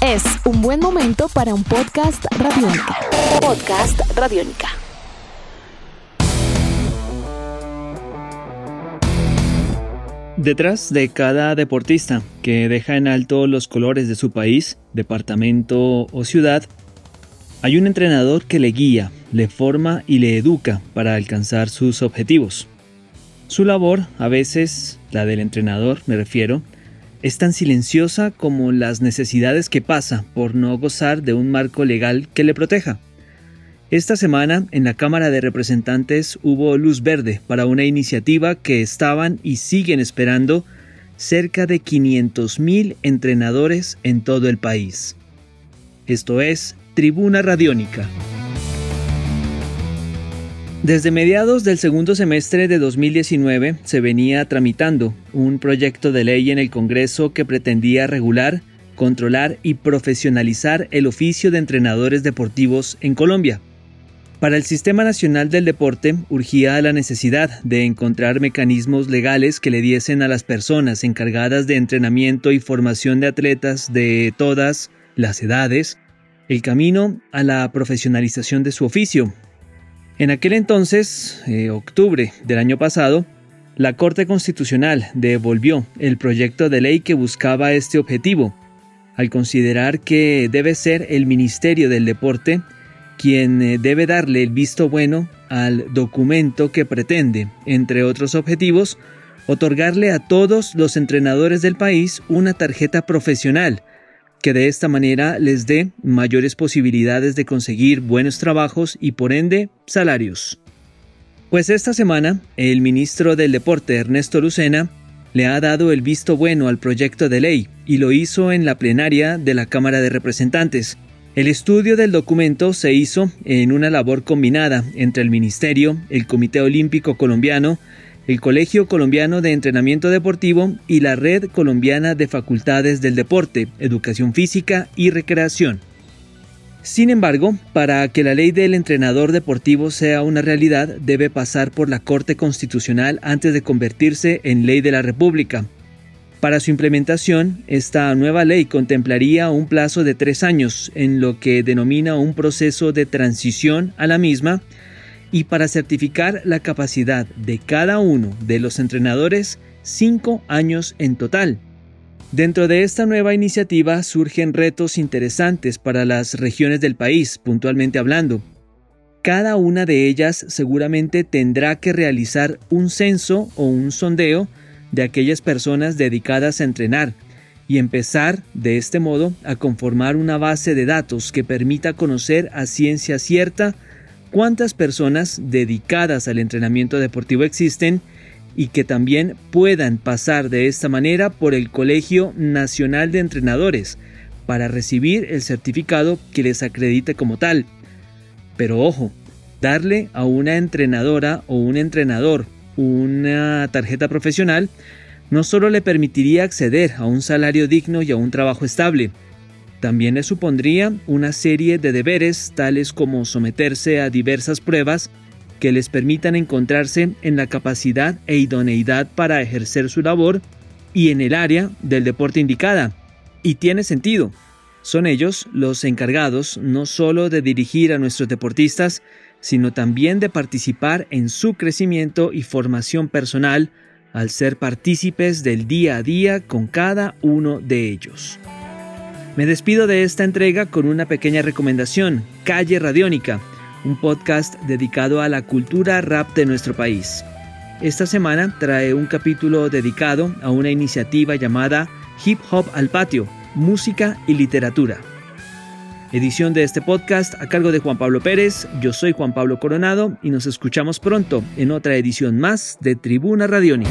Es un buen momento para un podcast radiónica. Podcast radiónica. Detrás de cada deportista que deja en alto los colores de su país, departamento o ciudad, hay un entrenador que le guía, le forma y le educa para alcanzar sus objetivos. Su labor, a veces, la del entrenador me refiero, es tan silenciosa como las necesidades que pasa por no gozar de un marco legal que le proteja. Esta semana en la Cámara de Representantes hubo luz verde para una iniciativa que estaban y siguen esperando cerca de 500.000 entrenadores en todo el país. Esto es Tribuna Radiónica. Desde mediados del segundo semestre de 2019 se venía tramitando un proyecto de ley en el Congreso que pretendía regular, controlar y profesionalizar el oficio de entrenadores deportivos en Colombia. Para el Sistema Nacional del Deporte urgía la necesidad de encontrar mecanismos legales que le diesen a las personas encargadas de entrenamiento y formación de atletas de todas las edades el camino a la profesionalización de su oficio, en aquel entonces, eh, octubre del año pasado, la Corte Constitucional devolvió el proyecto de ley que buscaba este objetivo, al considerar que debe ser el Ministerio del Deporte quien eh, debe darle el visto bueno al documento que pretende, entre otros objetivos, otorgarle a todos los entrenadores del país una tarjeta profesional que de esta manera les dé mayores posibilidades de conseguir buenos trabajos y por ende salarios. Pues esta semana, el ministro del Deporte Ernesto Lucena le ha dado el visto bueno al proyecto de ley y lo hizo en la plenaria de la Cámara de Representantes. El estudio del documento se hizo en una labor combinada entre el Ministerio, el Comité Olímpico Colombiano, el Colegio Colombiano de Entrenamiento Deportivo y la Red Colombiana de Facultades del Deporte, Educación Física y Recreación. Sin embargo, para que la ley del entrenador deportivo sea una realidad, debe pasar por la Corte Constitucional antes de convertirse en ley de la República. Para su implementación, esta nueva ley contemplaría un plazo de tres años, en lo que denomina un proceso de transición a la misma, y para certificar la capacidad de cada uno de los entrenadores, cinco años en total. Dentro de esta nueva iniciativa surgen retos interesantes para las regiones del país, puntualmente hablando. Cada una de ellas seguramente tendrá que realizar un censo o un sondeo de aquellas personas dedicadas a entrenar y empezar de este modo a conformar una base de datos que permita conocer a ciencia cierta cuántas personas dedicadas al entrenamiento deportivo existen y que también puedan pasar de esta manera por el Colegio Nacional de Entrenadores para recibir el certificado que les acredite como tal. Pero ojo, darle a una entrenadora o un entrenador una tarjeta profesional no solo le permitiría acceder a un salario digno y a un trabajo estable, también le supondría una serie de deberes tales como someterse a diversas pruebas que les permitan encontrarse en la capacidad e idoneidad para ejercer su labor y en el área del deporte indicada. Y tiene sentido. Son ellos los encargados no solo de dirigir a nuestros deportistas, sino también de participar en su crecimiento y formación personal al ser partícipes del día a día con cada uno de ellos. Me despido de esta entrega con una pequeña recomendación, Calle Radiónica, un podcast dedicado a la cultura rap de nuestro país. Esta semana trae un capítulo dedicado a una iniciativa llamada Hip Hop al Patio, Música y Literatura. Edición de este podcast a cargo de Juan Pablo Pérez, yo soy Juan Pablo Coronado y nos escuchamos pronto en otra edición más de Tribuna Radiónica.